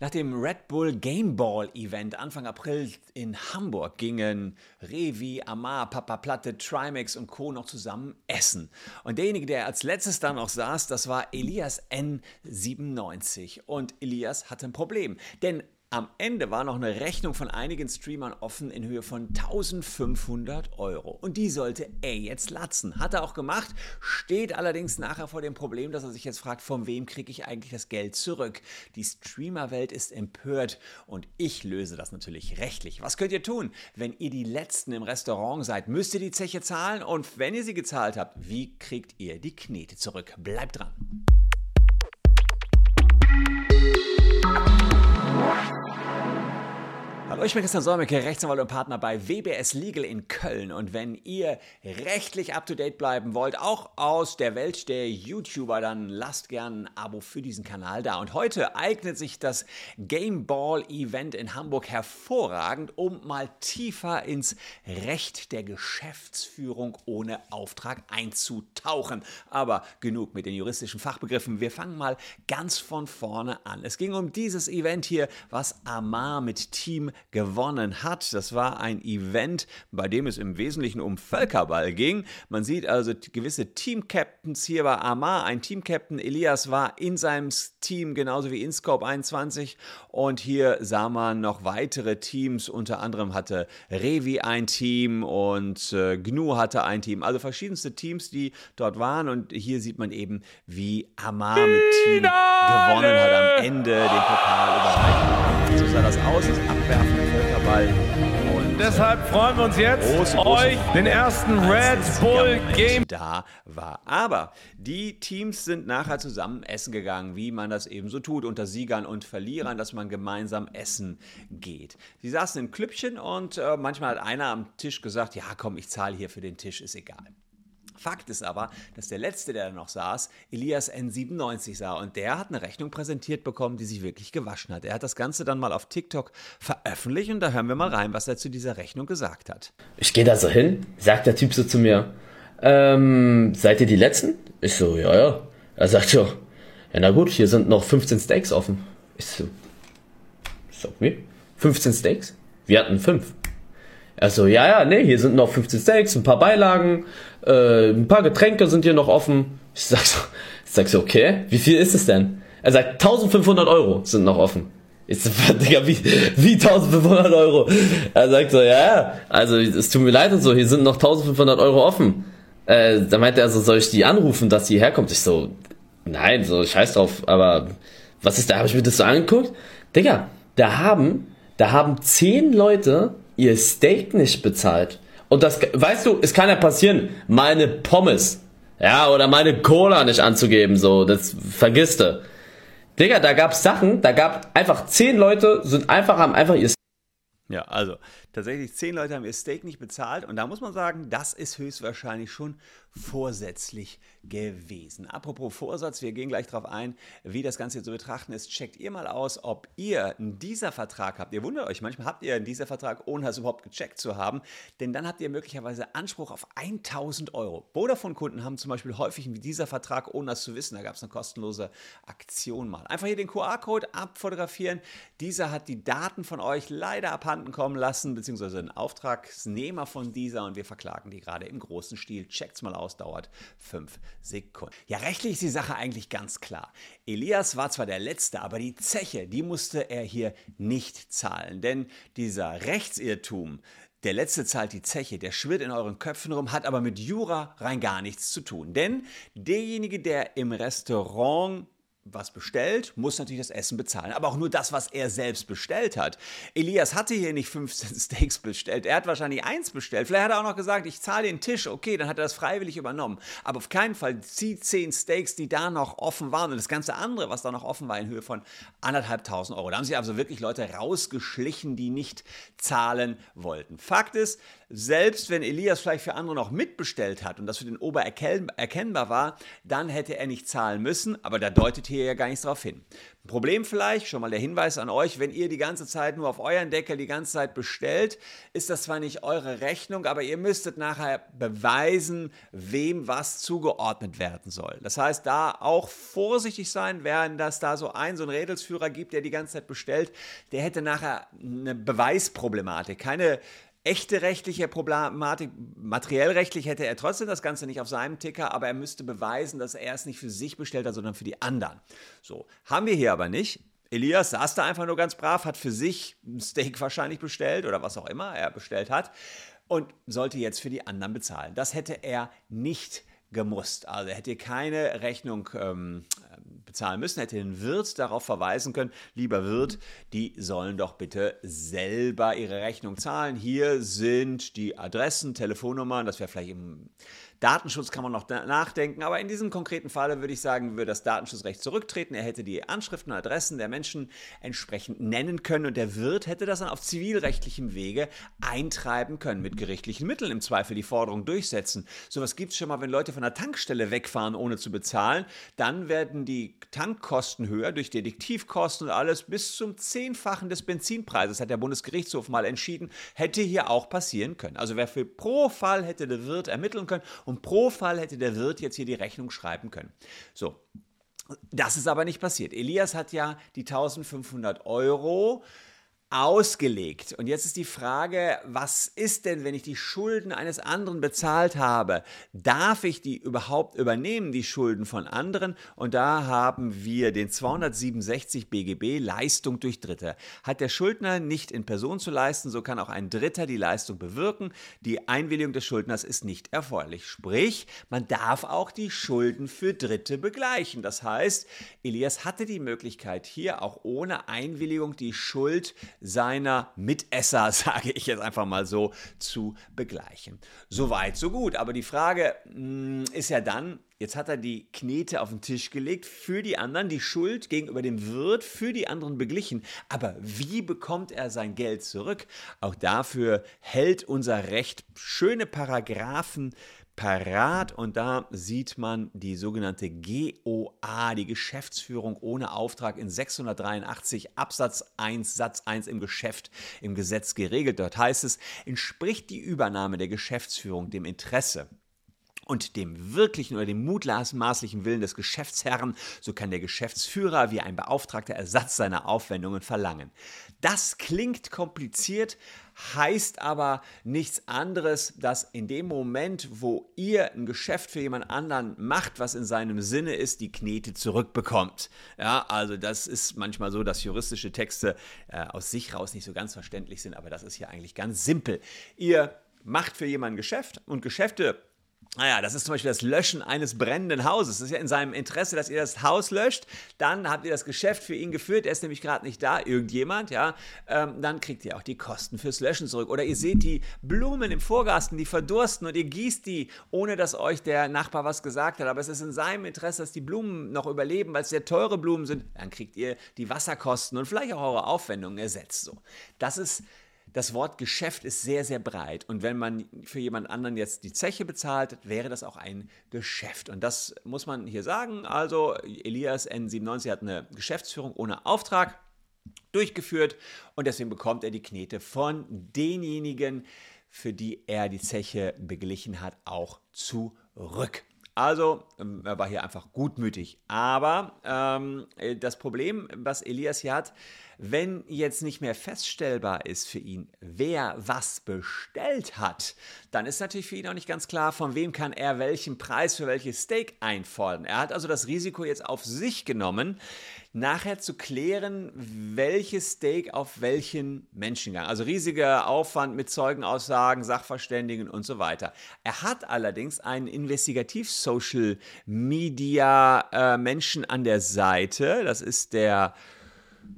Nach dem Red Bull Game Ball Event Anfang April in Hamburg gingen Revi, Amar, Papa Platte, Trimax und Co. noch zusammen essen. Und derjenige, der als letztes da noch saß, das war Elias N97. Und Elias hatte ein Problem, denn am Ende war noch eine Rechnung von einigen Streamern offen in Höhe von 1500 Euro. Und die sollte er jetzt latzen. Hat er auch gemacht, steht allerdings nachher vor dem Problem, dass er sich jetzt fragt, von wem kriege ich eigentlich das Geld zurück? Die Streamerwelt ist empört und ich löse das natürlich rechtlich. Was könnt ihr tun? Wenn ihr die Letzten im Restaurant seid, müsst ihr die Zeche zahlen und wenn ihr sie gezahlt habt, wie kriegt ihr die Knete zurück? Bleibt dran. Ich bin Christian Solmecke, Rechtsanwalt und Partner bei WBS Legal in Köln. Und wenn ihr rechtlich up to date bleiben wollt, auch aus der Welt der YouTuber, dann lasst gern ein Abo für diesen Kanal da. Und heute eignet sich das Game Ball Event in Hamburg hervorragend, um mal tiefer ins Recht der Geschäftsführung ohne Auftrag einzutauchen. Aber genug mit den juristischen Fachbegriffen. Wir fangen mal ganz von vorne an. Es ging um dieses Event hier, was Amar mit Team gewonnen hat. Das war ein Event, bei dem es im Wesentlichen um Völkerball ging. Man sieht also gewisse Team-Captains. Hier war Amar, ein Team-Captain. Elias war in seinem Team, genauso wie InScope 21. Und hier sah man noch weitere Teams. Unter anderem hatte Revi ein Team und äh, Gnu hatte ein Team. Also verschiedenste Teams, die dort waren. Und hier sieht man eben, wie Amar mit Team gewonnen hat am Ende den Pokal überreicht. So sah das aus, das Abwerfen Völkerball. Und deshalb freuen wir uns jetzt, große euch den ersten Red Bull Game da war. Aber die Teams sind nachher zusammen essen gegangen, wie man das eben so tut, unter Siegern und Verlierern, dass man gemeinsam essen geht. Sie saßen in Klüppchen und äh, manchmal hat einer am Tisch gesagt, ja komm, ich zahle hier für den Tisch, ist egal. Fakt ist aber, dass der letzte, der da noch saß, Elias N97 sah und der hat eine Rechnung präsentiert bekommen, die sich wirklich gewaschen hat. Er hat das Ganze dann mal auf TikTok veröffentlicht und da hören wir mal rein, was er zu dieser Rechnung gesagt hat. Ich gehe da so hin, sagt der Typ so zu mir, ähm, seid ihr die Letzten? Ich so, ja, ja. Er sagt so, ja, na gut, hier sind noch 15 Steaks offen. Ich so, sag mir, 15 Steaks? Wir hatten 5. Also ja, ja, nee, hier sind noch 15 Steaks, ein paar Beilagen, äh, ein paar Getränke sind hier noch offen. Ich sag so, ich sag so, okay, wie viel ist es denn? Er sagt, 1500 Euro sind noch offen. Ich so, Digga, wie, wie 1500 Euro? Er sagt so, ja, ja, also es tut mir leid und so, hier sind noch 1500 Euro offen. Äh, da meinte er so, soll ich die anrufen, dass sie herkommt? Ich so, nein, so scheiß drauf, aber was ist da? Habe ich mir das so angeguckt? Digga, da haben, da haben zehn Leute ihr Steak nicht bezahlt. Und das, weißt du, es kann ja passieren, meine Pommes, ja, oder meine Cola nicht anzugeben, so, das vergisst du. Digga, da gab's Sachen, da gab einfach zehn Leute, sind einfach, haben einfach ihr ja, also tatsächlich zehn Leute haben ihr Steak nicht bezahlt und da muss man sagen, das ist höchstwahrscheinlich schon vorsätzlich gewesen. Apropos Vorsatz, wir gehen gleich darauf ein, wie das Ganze zu betrachten ist. Checkt ihr mal aus, ob ihr einen dieser Vertrag habt. Ihr wundert euch, manchmal habt ihr einen dieser Vertrag, ohne es überhaupt gecheckt zu haben, denn dann habt ihr möglicherweise Anspruch auf 1000 Euro. Vodafone-Kunden haben zum Beispiel häufig einen dieser Vertrag, ohne das zu wissen. Da gab es eine kostenlose Aktion mal. Einfach hier den QR-Code abfotografieren. Dieser hat die Daten von euch leider abhanden kommen lassen, beziehungsweise ein Auftragsnehmer von dieser und wir verklagen die gerade im großen Stil. Checkt's mal aus aus, dauert fünf Sekunden. Ja, rechtlich ist die Sache eigentlich ganz klar. Elias war zwar der Letzte, aber die Zeche, die musste er hier nicht zahlen. Denn dieser Rechtsirrtum, der Letzte zahlt die Zeche, der schwirrt in euren Köpfen rum, hat aber mit Jura rein gar nichts zu tun. Denn derjenige, der im Restaurant was bestellt, muss natürlich das Essen bezahlen. Aber auch nur das, was er selbst bestellt hat. Elias hatte hier nicht 15 Steaks bestellt. Er hat wahrscheinlich eins bestellt. Vielleicht hat er auch noch gesagt, ich zahle den Tisch. Okay, dann hat er das freiwillig übernommen. Aber auf keinen Fall die 10 Steaks, die da noch offen waren und das ganze andere, was da noch offen war, in Höhe von anderthalbtausend Euro. Da haben sich also wirklich Leute rausgeschlichen, die nicht zahlen wollten. Fakt ist, selbst wenn Elias vielleicht für andere noch mitbestellt hat und das für den Ober erkennbar war, dann hätte er nicht zahlen müssen. Aber da deutet hier gar nichts drauf hin. Problem vielleicht, schon mal der Hinweis an euch, wenn ihr die ganze Zeit nur auf euren Deckel die ganze Zeit bestellt, ist das zwar nicht eure Rechnung, aber ihr müsstet nachher beweisen, wem was zugeordnet werden soll. Das heißt, da auch vorsichtig sein, während das da so ein, so ein Rädelsführer gibt, der die ganze Zeit bestellt, der hätte nachher eine Beweisproblematik, keine echte rechtliche Problematik, materiell rechtlich hätte er trotzdem das Ganze nicht auf seinem Ticker, aber er müsste beweisen, dass er es nicht für sich bestellt hat, sondern für die anderen. So, haben wir hier aber nicht. Elias saß da einfach nur ganz brav, hat für sich ein Steak wahrscheinlich bestellt oder was auch immer er bestellt hat und sollte jetzt für die anderen bezahlen. Das hätte er nicht gemusst. Also er hätte keine Rechnung ähm, bezahlen müssen, hätte den Wirt darauf verweisen können, lieber Wirt, die sollen doch bitte selber ihre Rechnung zahlen. Hier sind die Adressen, Telefonnummern, das wäre vielleicht im Datenschutz kann man noch nachdenken, aber in diesem konkreten Falle würde ich sagen, würde das Datenschutzrecht zurücktreten. Er hätte die Anschriften und Adressen der Menschen entsprechend nennen können und der Wirt hätte das dann auf zivilrechtlichem Wege eintreiben können, mit gerichtlichen Mitteln im Zweifel die Forderung durchsetzen. Sowas gibt es schon mal, wenn Leute von der Tankstelle wegfahren, ohne zu bezahlen. Dann werden die Tankkosten höher durch Detektivkosten und alles bis zum Zehnfachen des Benzinpreises, hat der Bundesgerichtshof mal entschieden, hätte hier auch passieren können. Also wer für pro Fall hätte der Wirt ermitteln können und pro Fall hätte der Wirt jetzt hier die Rechnung schreiben können. So, das ist aber nicht passiert. Elias hat ja die 1500 Euro ausgelegt. Und jetzt ist die Frage, was ist denn, wenn ich die Schulden eines anderen bezahlt habe? Darf ich die überhaupt übernehmen, die Schulden von anderen? Und da haben wir den 267 BGB Leistung durch Dritte. Hat der Schuldner nicht in Person zu leisten, so kann auch ein Dritter die Leistung bewirken. Die Einwilligung des Schuldners ist nicht erforderlich. Sprich, man darf auch die Schulden für Dritte begleichen. Das heißt, Elias hatte die Möglichkeit, hier auch ohne Einwilligung die Schuld seiner Mitesser, sage ich jetzt einfach mal so, zu begleichen. Soweit, so gut. Aber die Frage mh, hm, ist ja dann, Jetzt hat er die Knete auf den Tisch gelegt, für die anderen die Schuld gegenüber dem Wirt, für die anderen beglichen. Aber wie bekommt er sein Geld zurück? Auch dafür hält unser Recht schöne Paragraphen parat und da sieht man die sogenannte GOA, die Geschäftsführung ohne Auftrag in 683 Absatz 1 Satz 1 im Geschäft im Gesetz geregelt. Dort heißt es, entspricht die Übernahme der Geschäftsführung dem Interesse und dem wirklichen oder dem mutmaßlichen Willen des Geschäftsherrn, so kann der Geschäftsführer wie ein Beauftragter Ersatz seiner Aufwendungen verlangen. Das klingt kompliziert, heißt aber nichts anderes, dass in dem Moment, wo ihr ein Geschäft für jemand anderen macht, was in seinem Sinne ist, die Knete zurückbekommt. Ja, also das ist manchmal so, dass juristische Texte äh, aus sich raus nicht so ganz verständlich sind, aber das ist hier eigentlich ganz simpel. Ihr macht für jemanden Geschäft und Geschäfte naja, das ist zum Beispiel das Löschen eines brennenden Hauses. Das ist ja in seinem Interesse, dass ihr das Haus löscht. Dann habt ihr das Geschäft für ihn geführt. Er ist nämlich gerade nicht da, irgendjemand, ja. Ähm, dann kriegt ihr auch die Kosten fürs Löschen zurück. Oder ihr seht die Blumen im Vorgarten, die verdursten und ihr gießt die, ohne dass euch der Nachbar was gesagt hat. Aber es ist in seinem Interesse, dass die Blumen noch überleben, weil es sehr teure Blumen sind. Dann kriegt ihr die Wasserkosten und vielleicht auch eure Aufwendungen ersetzt. So. Das ist das Wort Geschäft ist sehr, sehr breit. Und wenn man für jemand anderen jetzt die Zeche bezahlt, wäre das auch ein Geschäft. Und das muss man hier sagen. Also Elias N97 hat eine Geschäftsführung ohne Auftrag durchgeführt und deswegen bekommt er die Knete von denjenigen, für die er die Zeche beglichen hat, auch zurück. Also, er war hier einfach gutmütig. Aber ähm, das Problem, was Elias hier hat, wenn jetzt nicht mehr feststellbar ist für ihn, wer was bestellt hat, dann ist natürlich für ihn auch nicht ganz klar, von wem kann er welchen Preis für welches Steak einfordern. Er hat also das Risiko jetzt auf sich genommen, nachher zu klären, welches Steak auf welchen Menschen ging. Also riesiger Aufwand mit Zeugenaussagen, Sachverständigen und so weiter. Er hat allerdings einen Investigativ-Social-Media-Menschen äh, an der Seite. Das ist der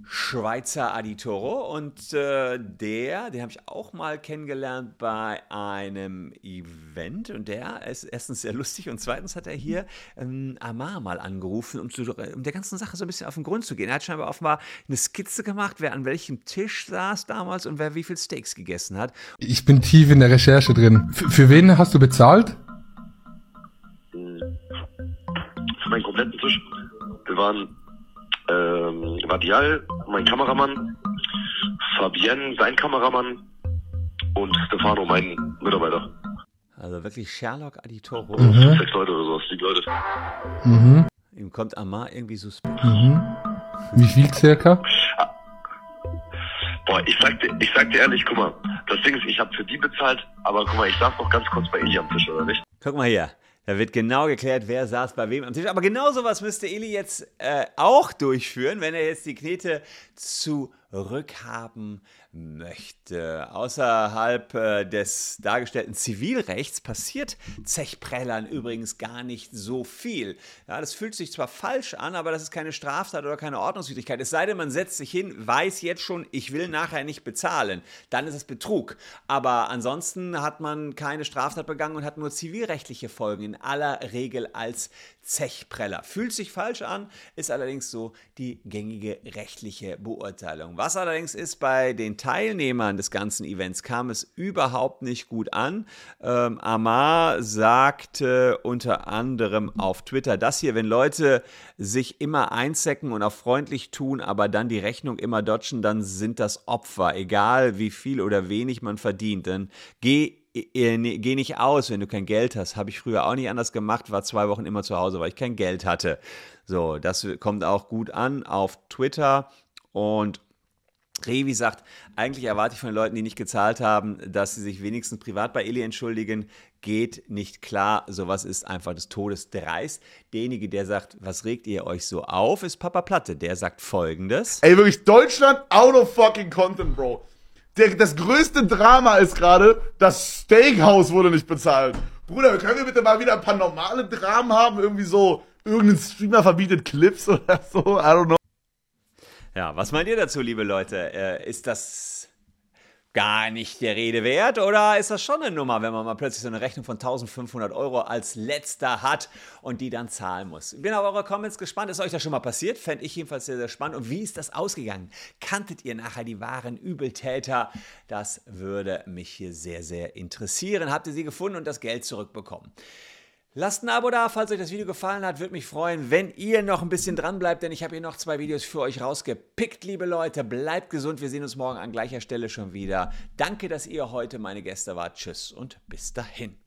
Schweizer Aditoro und äh, der, den habe ich auch mal kennengelernt bei einem Event und der ist erstens sehr lustig und zweitens hat er hier ähm, Amar mal angerufen, um, zu, um der ganzen Sache so ein bisschen auf den Grund zu gehen. Er hat scheinbar offenbar eine Skizze gemacht, wer an welchem Tisch saß damals und wer wie viel Steaks gegessen hat. Ich bin tief in der Recherche drin. F für wen hast du bezahlt? Für meinen kompletten Tisch. Wir waren ähm, Vadial, mein Kameramann, Fabienne, sein Kameramann und Stefano, mein Mitarbeiter. Also wirklich Sherlock Aditoro. Mhm. Sechs Leute oder sowas, sieben Leute. Mhm. Ihm kommt Amar irgendwie suspekt. Mhm. Wie viel circa? Boah, ich sag dir, ich sag dir ehrlich, guck mal, das Ding ist, ich habe für die bezahlt, aber guck mal, ich saß noch ganz kurz bei Eli am Tisch, oder nicht? Guck mal hier. Da wird genau geklärt, wer saß bei wem am Tisch. Aber genau sowas müsste Eli jetzt äh, auch durchführen, wenn er jetzt die Knete zurückhaben möchte. Außerhalb äh, des dargestellten Zivilrechts passiert Zechprellern übrigens gar nicht so viel. Ja, das fühlt sich zwar falsch an, aber das ist keine Straftat oder keine Ordnungswidrigkeit. Es sei denn, man setzt sich hin, weiß jetzt schon, ich will nachher nicht bezahlen. Dann ist es Betrug. Aber ansonsten hat man keine Straftat begangen und hat nur zivilrechtliche Folgen in aller Regel als Zechpreller. Fühlt sich falsch an, ist allerdings so die gängige rechtliche Beurteilung. Was allerdings ist, bei den Teilnehmern des ganzen Events kam es überhaupt nicht gut an. Ähm, Amar sagte unter anderem auf Twitter das hier, wenn Leute sich immer einzecken und auch freundlich tun, aber dann die Rechnung immer dodgen, dann sind das Opfer, egal wie viel oder wenig man verdient. Dann geh geh nicht aus, wenn du kein Geld hast. Habe ich früher auch nicht anders gemacht, war zwei Wochen immer zu Hause, weil ich kein Geld hatte. So, das kommt auch gut an auf Twitter und Revi sagt, eigentlich erwarte ich von den Leuten, die nicht gezahlt haben, dass sie sich wenigstens privat bei Eli entschuldigen. Geht nicht klar. Sowas ist einfach des Todes dreist. Derjenige, der sagt, was regt ihr euch so auf, ist Papa Platte. Der sagt folgendes. Ey, wirklich, Deutschland out of fucking content, Bro. Der, das größte Drama ist gerade, das Steakhouse wurde nicht bezahlt. Bruder, können wir bitte mal wieder ein paar normale Dramen haben? Irgendwie so, irgendein Streamer verbietet Clips oder so? I don't know. Ja, was meint ihr dazu, liebe Leute? Äh, ist das gar nicht der Rede wert oder ist das schon eine Nummer, wenn man mal plötzlich so eine Rechnung von 1500 Euro als letzter hat und die dann zahlen muss? Ich bin auf eure Comments gespannt. Ist euch das schon mal passiert? Fände ich jedenfalls sehr, sehr spannend. Und wie ist das ausgegangen? Kanntet ihr nachher die wahren Übeltäter? Das würde mich hier sehr, sehr interessieren. Habt ihr sie gefunden und das Geld zurückbekommen? Lasst ein Abo da, falls euch das Video gefallen hat. Würde mich freuen, wenn ihr noch ein bisschen dran bleibt, denn ich habe hier noch zwei Videos für euch rausgepickt, liebe Leute. Bleibt gesund, wir sehen uns morgen an gleicher Stelle schon wieder. Danke, dass ihr heute meine Gäste wart. Tschüss und bis dahin.